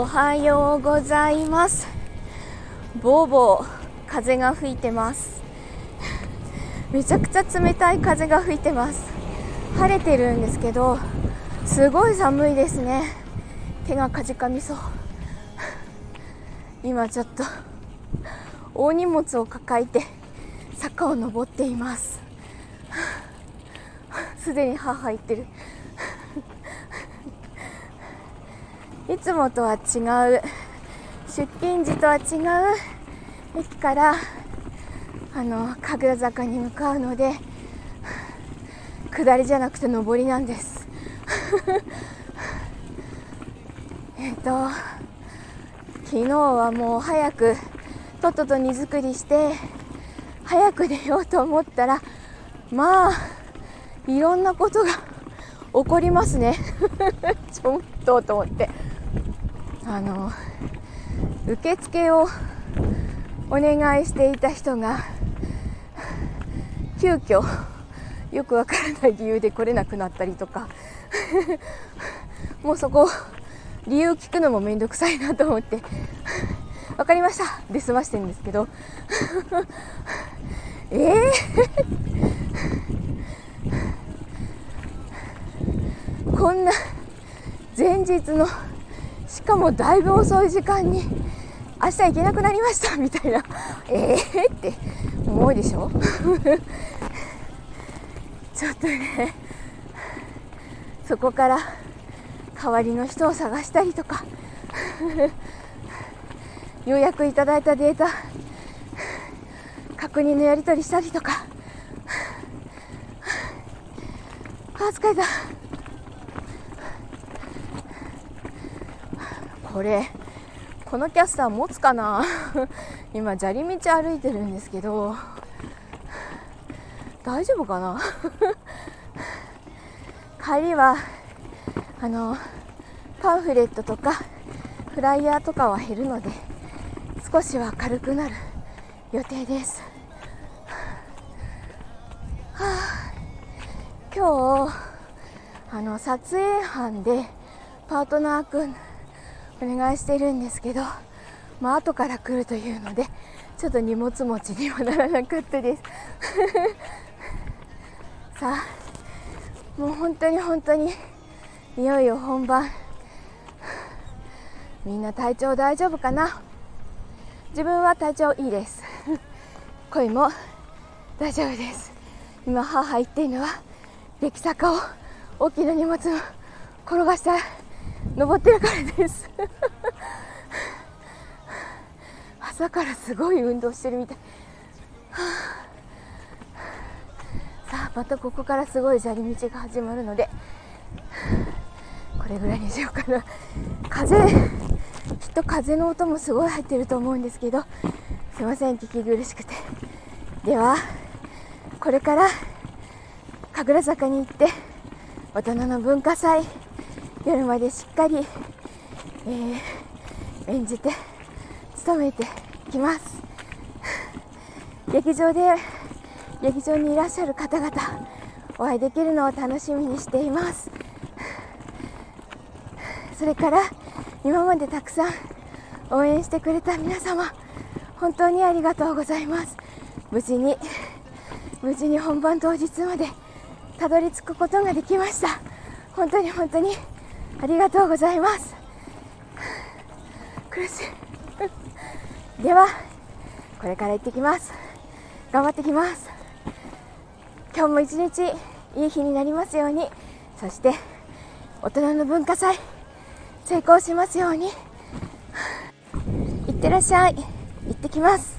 おはようございます。ボーボー風が吹いてます。めちゃくちゃ冷たい風が吹いてます。晴れてるんですけどすごい寒いですね。手がかじかみそう。今ちょっと大荷物を抱えて坂を登っています。すでに母言ってる。いつもとは違う。出勤時とは違う。駅からあの神楽坂に向かうので下りじゃなくて上りなんです。えっと昨日はもう早くとっとと荷造りして早く出ようと思ったらまあいろんなことが起こりますね。ちょっとと思って。あの受付をお願いしていた人が急遽よくわからない理由で来れなくなったりとかもうそこ理由聞くのも面倒くさいなと思って分かりましたで済ましてるんですけどえー？こんな前日のしかもだいぶ遅い時間に明日行けなくなりました みたいな。えー？って思うでしょ？ちょっとねそこから代わりの人を探したりとか 予約いただいたデータ確認のやり取りしたりとか。あ疲れた。これこのキャスター持つかな？今砂利道歩いてるんですけど大丈夫かな？帰りはあのパンフレットとかフライヤーとかは減るので少しは軽くなる予定です、はあ、今日あの撮影班でパートナーくんお願いしてるんですけど、まあ後から来るというのでちょっと荷物持ちにはならなかったです。さあもう本当に本当にいよいよ本番。みんな体調大丈夫かな？自分は体調いいです。声も大丈夫です。今母言っているのは出来坂を大きな荷物を転がした登ってるからです。朝からすごい運動してるみたい、はあ、さあまたここからすごい砂利道が始まるのでこれぐらいにしようかな。風きっと風の音もすごい入ってると思うんですけどすいません聞き苦しくて。ではこれから神楽坂に行って大人の文化祭夜までしっかり、えー、演じて務めてきます。劇場で劇場にいらっしゃる方々お会いできるのを楽しみにしています。それから今までたくさん応援してくれた皆様本当にありがとうございます。無事に無事に本番当日までたどり着くことができました。本当に本当にありがとうございます。苦しい。ではこれから行ってきます。頑張ってきます。今日も一日いい日になりますように。そして大人の文化祭成功しますように。いってらっしゃい。行ってきます。